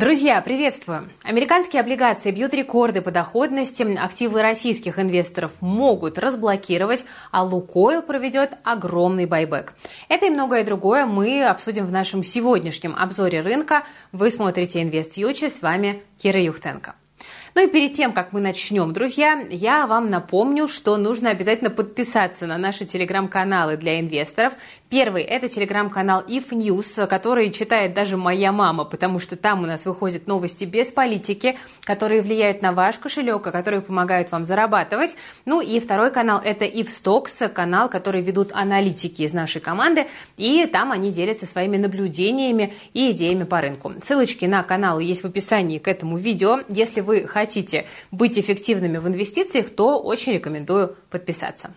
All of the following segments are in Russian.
Друзья, приветствую! Американские облигации бьют рекорды по доходности, активы российских инвесторов могут разблокировать, а Лукойл проведет огромный байбек. Это и многое другое мы обсудим в нашем сегодняшнем обзоре рынка. Вы смотрите Инвест Фьючер, с вами Кира Юхтенко. Ну и перед тем, как мы начнем, друзья, я вам напомню, что нужно обязательно подписаться на наши телеграм-каналы для инвесторов. Первый – это телеграм-канал If News, который читает даже моя мама, потому что там у нас выходят новости без политики, которые влияют на ваш кошелек, а которые помогают вам зарабатывать. Ну и второй канал – это If Stocks, канал, который ведут аналитики из нашей команды, и там они делятся своими наблюдениями и идеями по рынку. Ссылочки на каналы есть в описании к этому видео. Если вы хотите быть эффективными в инвестициях, то очень рекомендую подписаться.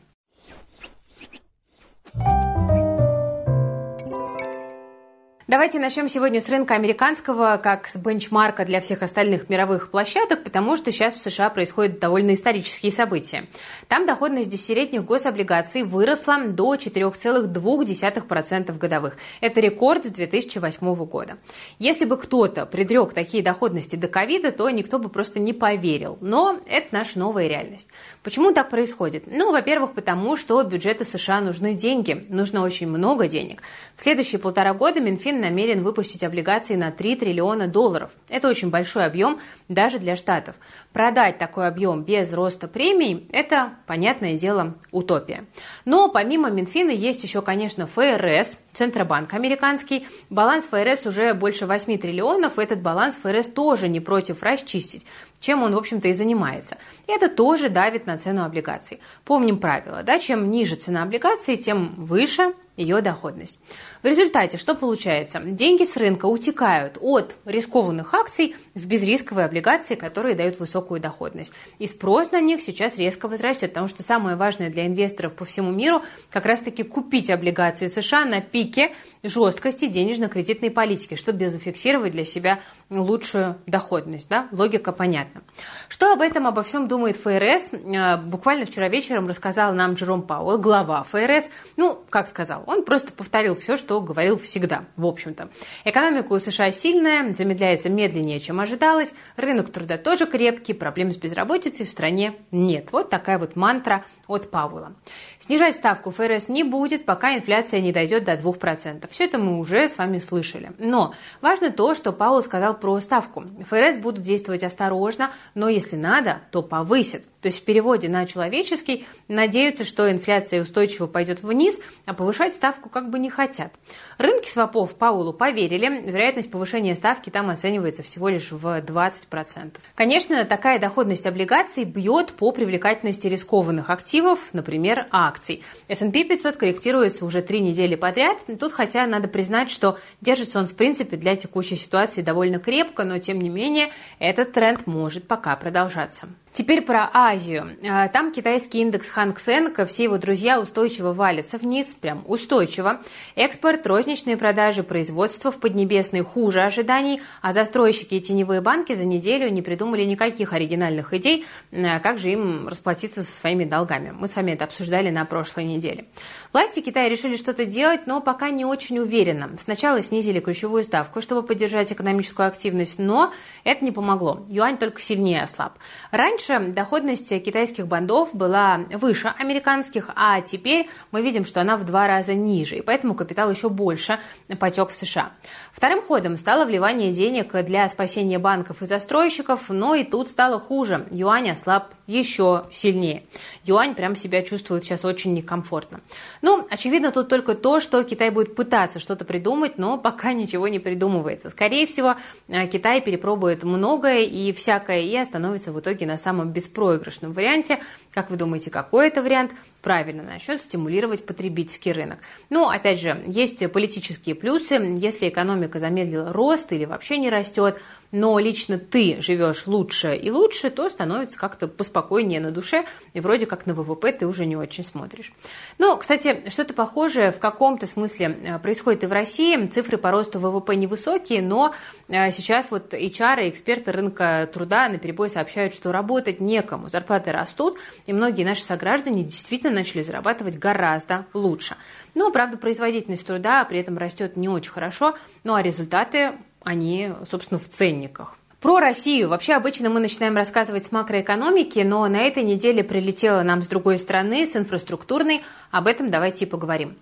Давайте начнем сегодня с рынка американского, как с бенчмарка для всех остальных мировых площадок, потому что сейчас в США происходят довольно исторические события. Там доходность десятилетних гособлигаций выросла до 4,2% годовых. Это рекорд с 2008 года. Если бы кто-то предрек такие доходности до ковида, то никто бы просто не поверил. Но это наша новая реальность. Почему так происходит? Ну, во-первых, потому что бюджеты США нужны деньги, нужно очень много денег. В следующие полтора года Минфин намерен выпустить облигации на 3 триллиона долларов. Это очень большой объем даже для штатов. Продать такой объем без роста премий – это, понятное дело, утопия. Но помимо Минфина есть еще, конечно, ФРС, Центробанк американский. Баланс ФРС уже больше 8 триллионов. Этот баланс ФРС тоже не против расчистить, чем он, в общем-то, и занимается. И это тоже давит на цену облигаций. Помним правило, да, чем ниже цена облигаций, тем выше ее доходность. В результате что получается? Деньги с рынка утекают от рискованных акций в безрисковые облигации, которые дают высокую доходность. И спрос на них сейчас резко возрастет, потому что самое важное для инвесторов по всему миру как раз-таки купить облигации США на пике жесткости денежно-кредитной политики, чтобы зафиксировать для себя лучшую доходность. Да? Логика понятна. Что об этом, обо всем думает ФРС? Э, буквально вчера вечером рассказал нам Джером Пауэлл, глава ФРС. Ну, как сказал, он просто повторил все, что говорил всегда, в общем-то. Экономика у США сильная, замедляется медленнее, чем ожидалось, рынок труда тоже крепкий, проблем с безработицей в стране нет. Вот такая вот мантра от Пауэлла. Снижать ставку ФРС не будет, пока инфляция не дойдет до 2%. Все это мы уже с вами слышали. Но важно то, что Пауэлл сказал про ставку. ФРС будут действовать осторожно, но если надо, то повысят. То есть в переводе на человеческий надеются, что инфляция устойчиво пойдет вниз, а повышать ставку как бы не хотят. Рынки свопов Паулу поверили, вероятность повышения ставки там оценивается всего лишь в 20%. Конечно, такая доходность облигаций бьет по привлекательности рискованных активов, например, акций. S&P 500 корректируется уже три недели подряд. Тут хотя надо признать, что держится он в принципе для текущей ситуации довольно крепко, но тем не менее этот тренд может пока продолжаться. Теперь про Азию. А, там китайский индекс Ханг Сенг, все его друзья устойчиво валятся вниз, прям устойчиво. Экспорт, розничные продажи, производство в Поднебесной хуже ожиданий, а застройщики и теневые банки за неделю не придумали никаких оригинальных идей, а, как же им расплатиться со своими долгами. Мы с вами это обсуждали на прошлой неделе. Власти Китая решили что-то делать, но пока не очень уверенно. Сначала снизили ключевую ставку, чтобы поддержать экономическую активность, но это не помогло. Юань только сильнее ослаб. Раньше Раньше доходность китайских бандов была выше американских, а теперь мы видим, что она в два раза ниже, и поэтому капитал еще больше потек в США. Вторым ходом стало вливание денег для спасения банков и застройщиков, но и тут стало хуже. Юань ослаб еще сильнее. Юань прям себя чувствует сейчас очень некомфортно. Ну, очевидно, тут только то, что Китай будет пытаться что-то придумать, но пока ничего не придумывается. Скорее всего, э, Китай перепробует многое и всякое и остановится в итоге на самом беспроигрышном варианте. Как вы думаете, какой это вариант? Правильно, начнет стимулировать потребительский рынок. Ну, опять же, есть политические плюсы. Если экономика замедлила рост или вообще не растет, но лично ты живешь лучше и лучше, то становится как-то поспокойнее на душе, и вроде как на ВВП ты уже не очень смотришь. Ну, кстати, что-то похожее в каком-то смысле э, происходит и в России. Цифры по росту ВВП невысокие, но э, сейчас вот HR и эксперты рынка труда на перебой сообщают, что работать некому, зарплаты растут, и многие наши сограждане действительно начали зарабатывать гораздо лучше. Но, правда, производительность труда при этом растет не очень хорошо, ну а результаты они, собственно, в ценниках. Про Россию. Вообще обычно мы начинаем рассказывать с макроэкономики, но на этой неделе прилетело нам с другой стороны, с инфраструктурной. Об этом давайте и поговорим.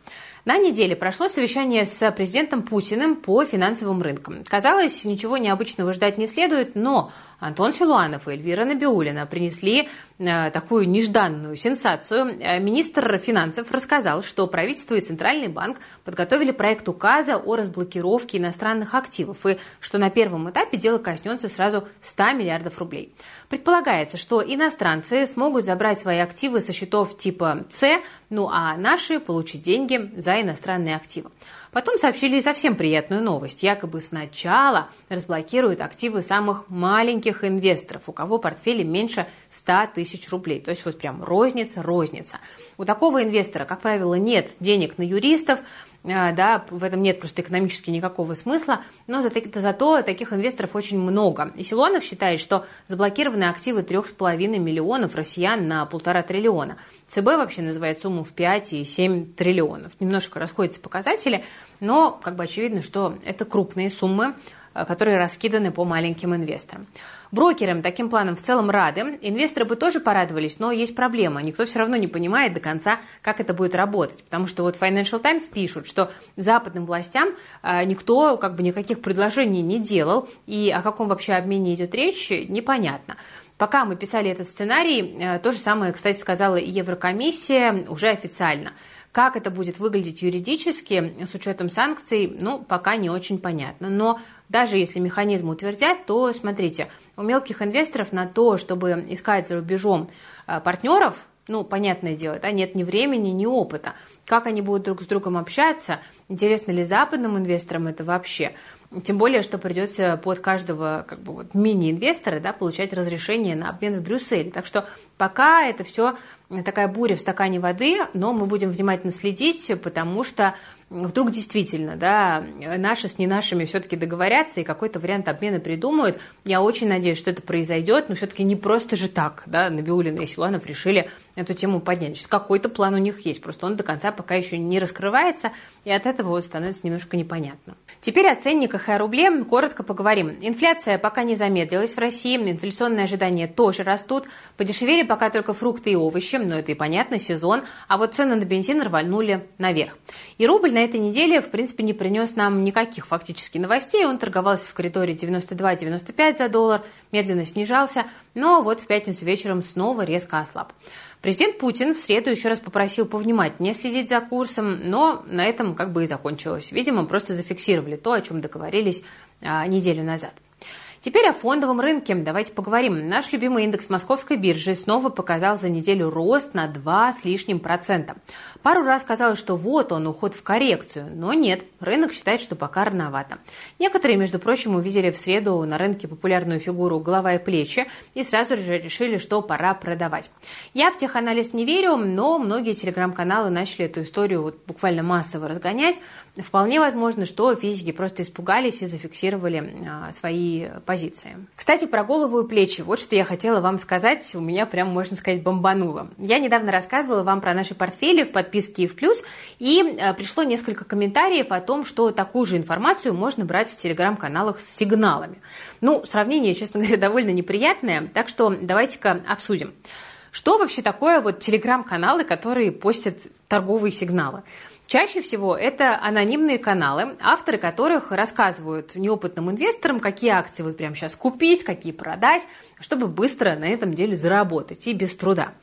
На неделе прошло совещание с президентом Путиным по финансовым рынкам. Казалось, ничего необычного ждать не следует, но Антон Силуанов и Эльвира Набиулина принесли э, такую нежданную сенсацию. Э, министр финансов рассказал, что правительство и Центральный банк подготовили проект указа о разблокировке иностранных активов и что на первом этапе дело коснется сразу 100 миллиардов рублей. Предполагается, что иностранцы смогут забрать свои активы со счетов типа С, ну а наши получить деньги за иностранные активы. Потом сообщили совсем приятную новость. Якобы сначала разблокируют активы самых маленьких инвесторов, у кого портфели меньше 100 тысяч рублей. То есть вот прям розница, розница. У такого инвестора, как правило, нет денег на юристов, да, в этом нет просто экономически никакого смысла, но зато, зато таких инвесторов очень много. И Силуанов считает, что заблокированы активы 3,5 миллионов россиян на полтора триллиона. ЦБ вообще называет сумму в 5 и 7 триллионов. Немножко расходятся показатели, но как бы очевидно, что это крупные суммы, а, которые раскиданы по маленьким инвесторам. Брокерам таким планом в целом рады. Инвесторы бы тоже порадовались, но есть проблема. Никто все равно не понимает до конца, как это будет работать. Потому что вот Financial Times пишут, что западным властям э, никто как бы никаких предложений не делал. И о каком вообще обмене идет речь, непонятно. Пока мы писали этот сценарий, э, то же самое, кстати, сказала и Еврокомиссия уже официально. Как это будет выглядеть юридически с учетом санкций, ну, пока не очень понятно. Но даже если механизм утвердят, то, смотрите, у мелких инвесторов на то, чтобы искать за рубежом а, партнеров, ну, понятное дело, да, нет ни времени, ни опыта. Как они будут друг с другом общаться, интересно ли западным инвесторам это вообще. Тем более, что придется под каждого как бы, вот, мини-инвестора да, получать разрешение на обмен в Брюсселе. Так что пока это все такая буря в стакане воды, но мы будем внимательно следить, потому что вдруг действительно, да, наши с не нашими все-таки договорятся и какой-то вариант обмена придумают. Я очень надеюсь, что это произойдет, но все-таки не просто же так, да, Набиулина и Силуанов решили эту тему поднять. Сейчас какой-то план у них есть, просто он до конца пока еще не раскрывается, и от этого вот становится немножко непонятно. Теперь о ценниках и о рубле коротко поговорим. Инфляция пока не замедлилась в России, инфляционные ожидания тоже растут, подешевели пока только фрукты и овощи, но это и понятно, сезон, а вот цены на бензин рванули наверх. И рубль на этой неделе, в принципе, не принес нам никаких фактически новостей. Он торговался в коридоре 92-95 за доллар, медленно снижался, но вот в пятницу вечером снова резко ослаб. Президент Путин в среду еще раз попросил повнимательнее следить за курсом, но на этом как бы и закончилось. Видимо, просто зафиксировали то, о чем договорились а, неделю назад. Теперь о фондовом рынке. Давайте поговорим. Наш любимый индекс московской биржи снова показал за неделю рост на 2 с лишним процента. Пару раз казалось, что вот он, уход в коррекцию, но нет, рынок считает, что пока рановато. Некоторые, между прочим, увидели в среду на рынке популярную фигуру голова и плечи и сразу же решили, что пора продавать. Я в теханализ не верю, но многие телеграм-каналы начали эту историю вот буквально массово разгонять. Вполне возможно, что физики просто испугались и зафиксировали а, свои позиции. Кстати, про голову и плечи. Вот что я хотела вам сказать. У меня прям, можно сказать, бомбануло. Я недавно рассказывала вам про наши портфели в подписке и в плюс, и а, пришло несколько комментариев о том, что такую же информацию можно брать в телеграм-каналах с сигналами. Ну, сравнение, честно говоря, довольно неприятное, так что давайте-ка обсудим. Что вообще такое вот телеграм-каналы, которые постят торговые сигналы? Чаще всего это анонимные каналы, авторы которых рассказывают неопытным инвесторам, какие акции вот прямо сейчас купить, какие продать, чтобы быстро на этом деле заработать и без труда.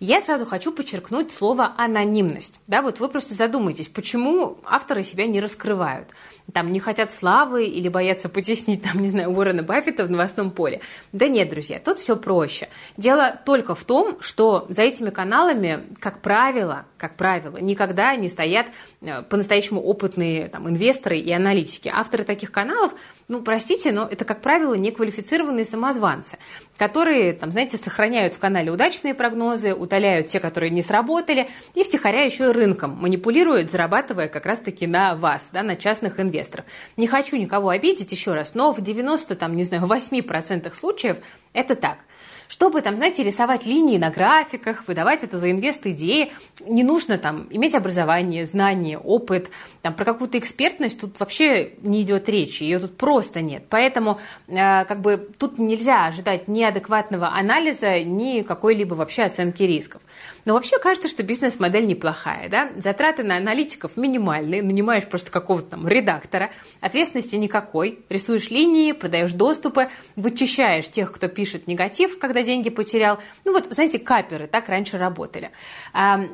Я сразу хочу подчеркнуть слово анонимность. Да, вот вы просто задумайтесь, почему авторы себя не раскрывают там не хотят славы или боятся потеснить, там, не знаю, Уоррена Баффета в новостном поле. Да нет, друзья, тут все проще. Дело только в том, что за этими каналами, как правило, как правило, никогда не стоят э, по-настоящему опытные там, инвесторы и аналитики. Авторы таких каналов, ну, простите, но это, как правило, неквалифицированные самозванцы, которые, там, знаете, сохраняют в канале удачные прогнозы, утоляют те, которые не сработали, и втихаря еще и рынком манипулируют, зарабатывая как раз-таки на вас, да, на частных инвесторов. Не хочу никого обидеть еще раз, но в 90, там, не знаю, 8% случаев это так. Чтобы там, знаете, рисовать линии на графиках, выдавать это за инвест-идеи, не нужно там иметь образование, знания, опыт, там про какую-то экспертность тут вообще не идет речи, ее тут просто нет. Поэтому э, как бы тут нельзя ожидать ни адекватного анализа, ни какой-либо вообще оценки рисков. Но вообще кажется, что бизнес-модель неплохая. Да? Затраты на аналитиков минимальные, нанимаешь просто какого-то там редактора, ответственности никакой, рисуешь линии, продаешь доступы, вычищаешь тех, кто пишет негатив, когда деньги потерял. Ну вот, знаете, каперы так раньше работали.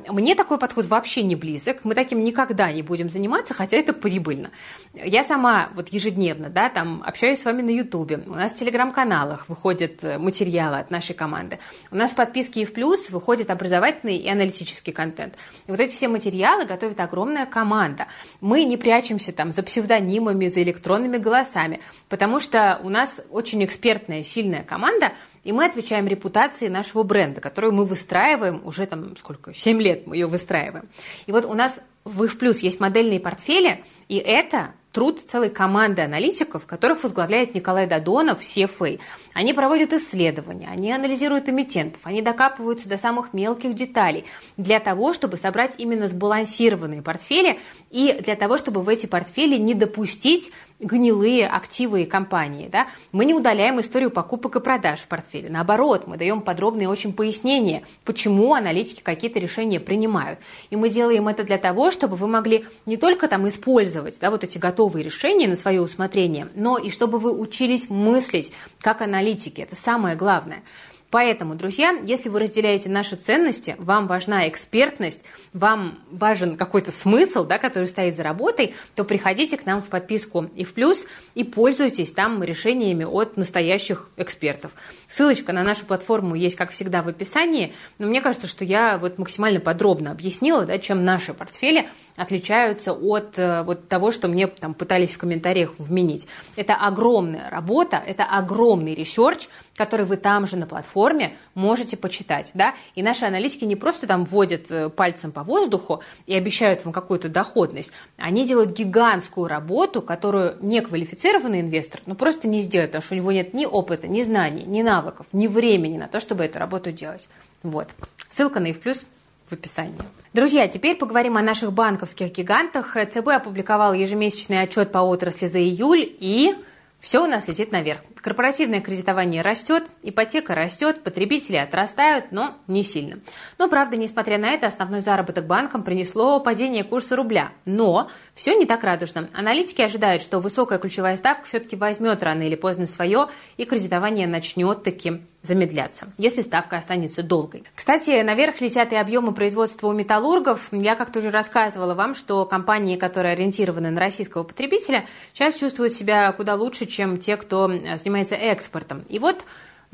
Мне такой подход вообще не близок, мы таким никогда не будем заниматься, хотя это прибыльно. Я сама вот ежедневно, да, там общаюсь с вами на Ютубе, у нас в телеграм-каналах выходят э, материалы от нашей команды, у нас в подписке и в плюс выходит образовательный и аналитический контент. И вот эти все материалы готовит огромная команда. Мы не прячемся там за псевдонимами, за электронными голосами, потому что у нас очень экспертная, сильная команда, и мы отвечаем репутации нашего бренда, которую мы выстраиваем уже там сколько, 7 лет мы ее выстраиваем. И вот у нас в их плюс есть модельные портфели, и это труд целой команды аналитиков, которых возглавляет Николай Дадонов, CFA. Они проводят исследования, они анализируют эмитентов, они докапываются до самых мелких деталей для того, чтобы собрать именно сбалансированные портфели и для того, чтобы в эти портфели не допустить гнилые активы и компании. Да? Мы не удаляем историю покупок и продаж в портфеле. Наоборот, мы даем подробные очень пояснения, почему аналитики какие-то решения принимают. И мы делаем это для того, чтобы вы могли не только там использовать да, вот эти готовые решения на свое усмотрение, но и чтобы вы учились мыслить как аналитики. Это самое главное. Поэтому, друзья, если вы разделяете наши ценности, вам важна экспертность, вам важен какой-то смысл, да, который стоит за работой, то приходите к нам в подписку и в плюс и пользуйтесь там решениями от настоящих экспертов. Ссылочка на нашу платформу есть, как всегда, в описании, но мне кажется, что я вот максимально подробно объяснила, да, чем наши портфели отличаются от э, вот того, что мне там пытались в комментариях вменить. Это огромная работа, это огромный research, который вы там же на платформе можете почитать, да, и наши аналитики не просто там вводят э, пальцем по воздуху и обещают вам какую-то доходность, они делают гигантскую работу, которую неквалифицированный инвестор ну просто не сделает, потому что у него нет ни опыта, ни знаний, ни навыков, ни времени на то, чтобы эту работу делать. Вот. Ссылка на плюс в описании. Друзья, теперь поговорим о наших банковских гигантах. ЦБ опубликовал ежемесячный отчет по отрасли за июль и все у нас летит наверх. Корпоративное кредитование растет, ипотека растет, потребители отрастают, но не сильно. Но, правда, несмотря на это, основной заработок банкам принесло падение курса рубля. Но все не так радужно. Аналитики ожидают, что высокая ключевая ставка все-таки возьмет рано или поздно свое, и кредитование начнет таки замедляться, если ставка останется долгой. Кстати, наверх летят и объемы производства у металлургов. Я как-то уже рассказывала вам, что компании, которые ориентированы на российского потребителя, сейчас чувствуют себя куда лучше, чем те, кто занимается экспортом. И вот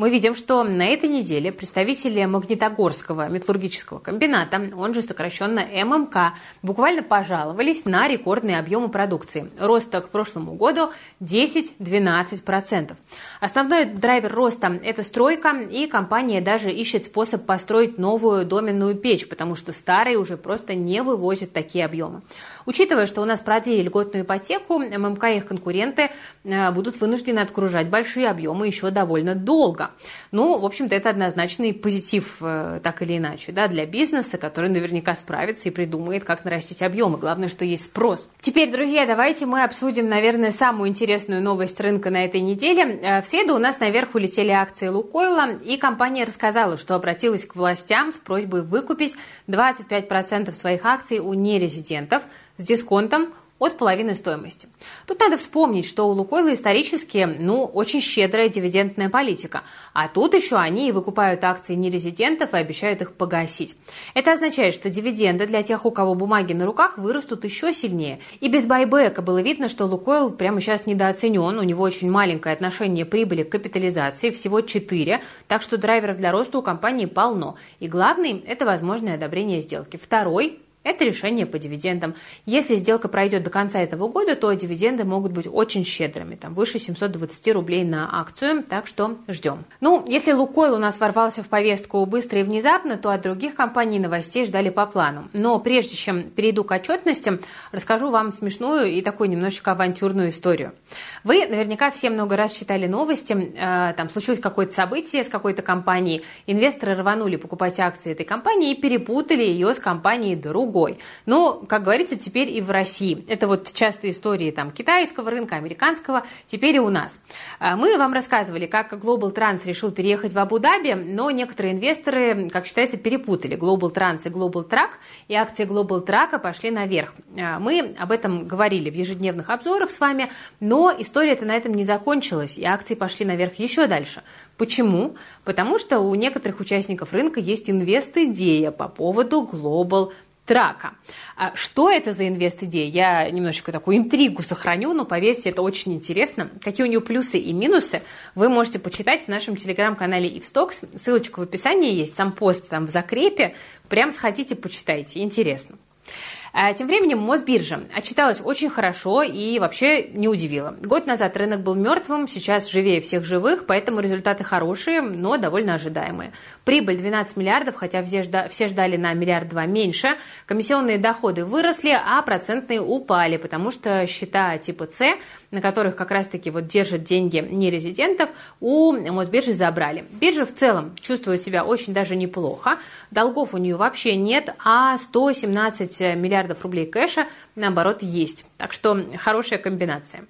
мы видим, что на этой неделе представители Магнитогорского металлургического комбината, он же сокращенно ММК, буквально пожаловались на рекордные объемы продукции. Рост к прошлому году 10-12%. Основной драйвер роста – это стройка, и компания даже ищет способ построить новую доменную печь, потому что старые уже просто не вывозят такие объемы. Учитывая, что у нас продлили льготную ипотеку, ММК и их конкуренты э, будут вынуждены отгружать большие объемы еще довольно долго. Ну, в общем-то, это однозначный позитив, э, так или иначе, да, для бизнеса, который наверняка справится и придумает, как нарастить объемы. Главное, что есть спрос. Теперь, друзья, давайте мы обсудим, наверное, самую интересную новость рынка на этой неделе. Э, в среду у нас наверх улетели акции Лукойла, и компания рассказала, что обратилась к властям с просьбой выкупить 25% своих акций у нерезидентов с дисконтом от половины стоимости. Тут надо вспомнить, что у Лукойла исторически, ну, очень щедрая дивидендная политика. А тут еще они и выкупают акции нерезидентов и обещают их погасить. Это означает, что дивиденды для тех, у кого бумаги на руках, вырастут еще сильнее. И без байбека было видно, что Лукойл прямо сейчас недооценен, у него очень маленькое отношение прибыли к капитализации, всего 4, так что драйверов для роста у компании полно. И главный – это возможное одобрение сделки. Второй Это решение по дивидендам. Если сделка пройдет до конца этого года, то дивиденды могут быть очень щедрыми, там выше 720 рублей на акцию, так что ждем. Ну, если Лукойл у нас ворвался в повестку быстро и внезапно, то от других компаний новостей ждали по плану. Но прежде чем перейду к отчетности, расскажу вам смешную и такую немножечко авантюрную историю. Вы наверняка все много раз читали новости, э, там случилось какое-то событие с какой-то компанией, инвесторы рванули покупать акции этой компании и перепутали ее с компанией друг другой. Но, как говорится, теперь и в России. Это вот частые истории там, китайского рынка, американского, теперь и у нас. А, мы вам рассказывали, как Global Trans решил переехать в Абу-Даби, но некоторые инвесторы, как считается, перепутали Global Trans и Global Track, и акции Global Track пошли наверх. А, мы об этом говорили в ежедневных обзорах с вами, но история-то на этом не закончилась, и акции пошли наверх еще дальше. Почему? Потому что у некоторых участников рынка есть инвест-идея по поводу Global трака. А что это за инвест-идея? Я немножечко такую интригу сохраню, но поверьте, это очень интересно. Какие у нее плюсы и минусы, вы можете почитать в нашем телеграм-канале Ивстокс. Ссылочка в описании есть, сам пост там в закрепе. Прям сходите, почитайте, интересно. А тем временем Мосбиржа отчиталась очень хорошо и вообще не удивила. Год назад рынок был мертвым, сейчас живее всех живых, поэтому результаты хорошие, но довольно ожидаемые. Прибыль 12 миллиардов, хотя все ждали на миллиард два меньше. Комиссионные доходы выросли, а процентные упали, потому что счета типа С, на которых как раз-таки вот держат деньги нерезидентов, у Мосбиржи забрали. Биржа в целом чувствует себя очень даже неплохо. Долгов у нее вообще нет, а 117 миллиардов миллиардов рублей кэша, наоборот, есть. Так что хорошая комбинация.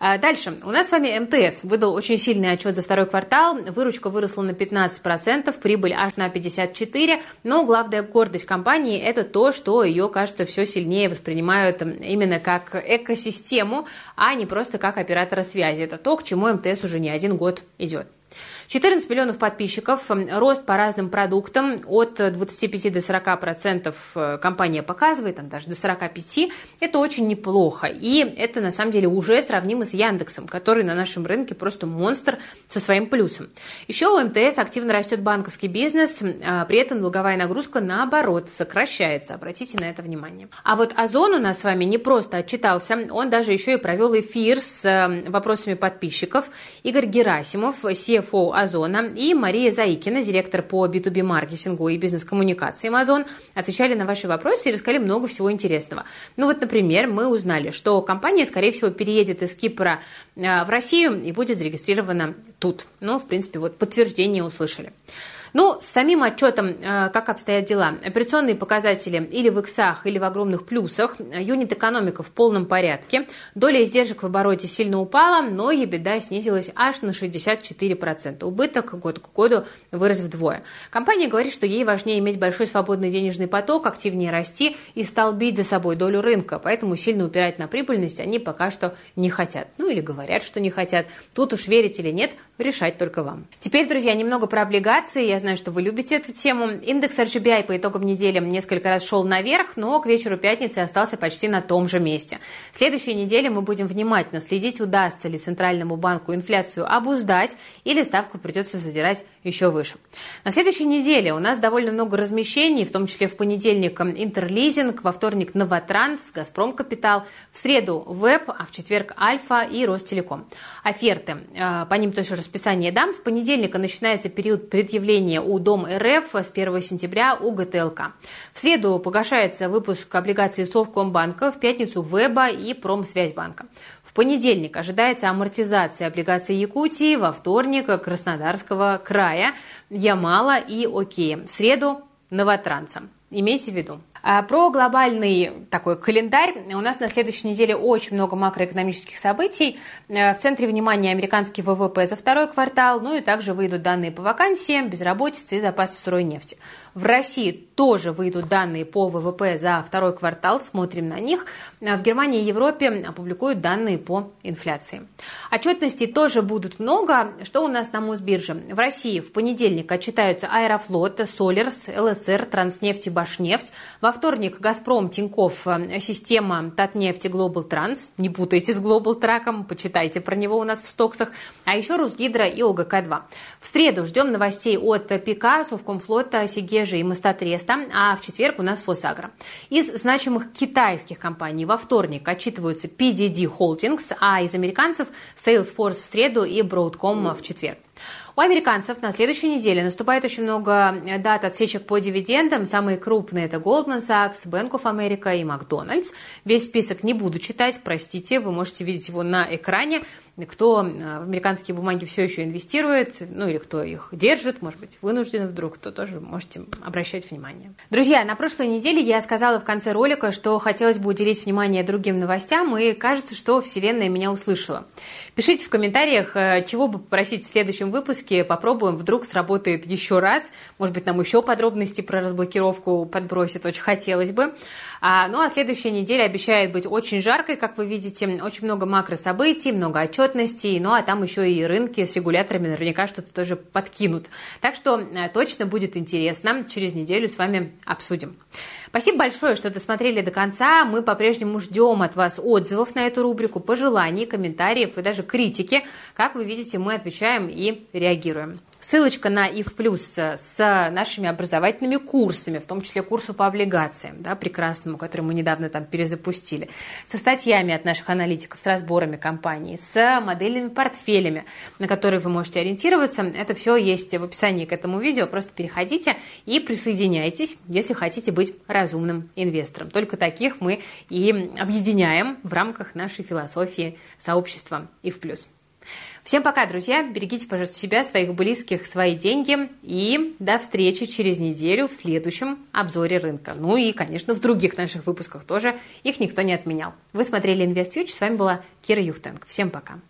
А, дальше. У нас с вами МТС выдал очень сильный отчет за второй квартал. Выручка выросла на 15%, прибыль аж на 54%. Но главная гордость компании – это то, что ее, кажется, все сильнее воспринимают именно как экосистему, а не просто как оператора связи. Это то, к чему МТС уже не один год идет. 14 миллионов подписчиков, рост по разным продуктам от 25 до 40 процентов э, компания показывает, там даже до 45. Это очень неплохо. И это на самом деле уже сравнимо с Яндексом, который на нашем рынке просто монстр со своим плюсом. Еще у МТС активно растет банковский бизнес, а при этом долговая нагрузка наоборот сокращается. Обратите на это внимание. А вот Озон у нас с вами не просто отчитался, он даже еще и провел эфир с э, вопросами подписчиков. Игорь Герасимов, CFO Озона, и Мария Заикина, директор по B2B маркетингу и бизнес-коммуникациям Озон, отвечали на ваши вопросы и рассказали много всего интересного. Ну вот, например, мы узнали, что компания, скорее всего, переедет из Кипра э, в Россию и будет зарегистрирована тут. Ну, в принципе, вот подтверждение услышали. Ну, с самим отчетом, э, как обстоят дела. Операционные показатели или в иксах, или в огромных плюсах. Юнит экономика в полном порядке. Доля издержек в обороте сильно упала, но ебеда снизилась аж на 64%. Убыток год к году вырос вдвое. Компания говорит, что ей важнее иметь большой свободный денежный поток, активнее расти и столбить за собой долю рынка. Поэтому сильно упирать на прибыльность они пока что не хотят. Ну или говорят, что не хотят. Тут уж верить или нет, решать только вам. Теперь, друзья, немного про облигации. Я знаю, что вы любите эту тему. Индекс RGBI по итогам недели несколько раз шел наверх, но к вечеру пятницы остался почти на том же месте. В следующей неделе мы будем внимательно следить, удастся ли Центральному банку инфляцию обуздать или ставку придется задирать еще выше. На следующей неделе у нас довольно много размещений, в том числе в понедельник Интерлизинг, во вторник Новотранс, Газпром Капитал, в среду Веб, а в четверг Альфа и Ростелеком. Оферты, э, по ним тоже расписание дам. С понедельника начинается период предъявления у Дом РФ, с 1 сентября у ГТЛК. В среду погашается выпуск облигаций Совкомбанка, в пятницу Веба и Промсвязьбанка. В понедельник ожидается амортизация облигаций Якутии, во вторник Краснодарского края, Ямала и Окея. В среду Новотранса. Имейте в виду. А про глобальный такой календарь. У нас на следующей неделе очень много макроэкономических событий. Э, в центре внимания американский ВВП за второй квартал, ну и также выйдут данные по вакансиям, безработице и запасы сырой нефти. В России тоже выйдут данные по ВВП за второй квартал, смотрим на них. А в Германии и Европе опубликуют данные по инфляции. Отчетностей тоже будут много. Что у нас на Мосбирже? В России в понедельник отчитаются Аэрофлот, Солерс, ЛСР, Транснефть и Башнефть. Во вторник Газпром, Тиньков, система Татнефть и Глобал Транс. Не путайте с Глобал Траком, почитайте про него у нас в стоксах. А еще Русгидро и ОГК-2. В среду ждем новостей от ПК, Совкомфлота, Сигеж биржи и Мостатреста, а в четверг у нас Фосагра. Из значимых китайских компаний во вторник отчитываются PDD Holdings, а из американцев Salesforce в среду и Broadcom в четверг. У американцев на следующей неделе наступает очень много э, дат отсечек по дивидендам. Самые крупные это Goldman Sachs, Bank of America и McDonald's. Весь список не буду читать, простите, вы можете видеть его на экране кто э, в американские бумаги все еще инвестирует, ну или кто их держит, может быть, вынужден вдруг, то тоже можете обращать внимание. Друзья, на прошлой неделе я сказала в конце ролика, что хотелось бы уделить внимание другим новостям, и кажется, что Вселенная меня услышала. Пишите в комментариях, э, чего бы попросить в следующем выпуске, попробуем, вдруг сработает еще раз, может быть, нам еще подробности про разблокировку подбросит, очень хотелось бы. А, ну а следующая неделя обещает быть очень жаркой, как вы видите, очень много макрособытий, много отчетностей, ну а там еще и рынки с регуляторами наверняка что-то тоже подкинут. Так что э, точно будет интересно, через неделю с вами обсудим. Спасибо большое, что досмотрели до конца. Мы по-прежнему ждем от вас отзывов на эту рубрику, пожеланий, комментариев и даже критики. Как вы видите, мы отвечаем и реагируем. Ссылочка на ИФ Плюс с нашими образовательными курсами, в том числе курсу по облигациям, да, прекрасному, который мы недавно там перезапустили, со статьями от наших аналитиков, с разборами компаний, с модельными портфелями, на которые вы можете ориентироваться. Это все есть в описании к этому видео. Просто переходите и присоединяйтесь, если хотите быть разумным инвестором. Только таких мы и объединяем в рамках нашей философии сообщества ИФ Плюс. Всем пока, друзья. Берегите, пожалуйста, себя, своих близких, свои деньги. И до встречи через неделю в следующем обзоре рынка. Ну и, конечно, в других наших выпусках тоже. Их никто не отменял. Вы смотрели InvestFuture. С вами была Кира Юхтенко. Всем пока.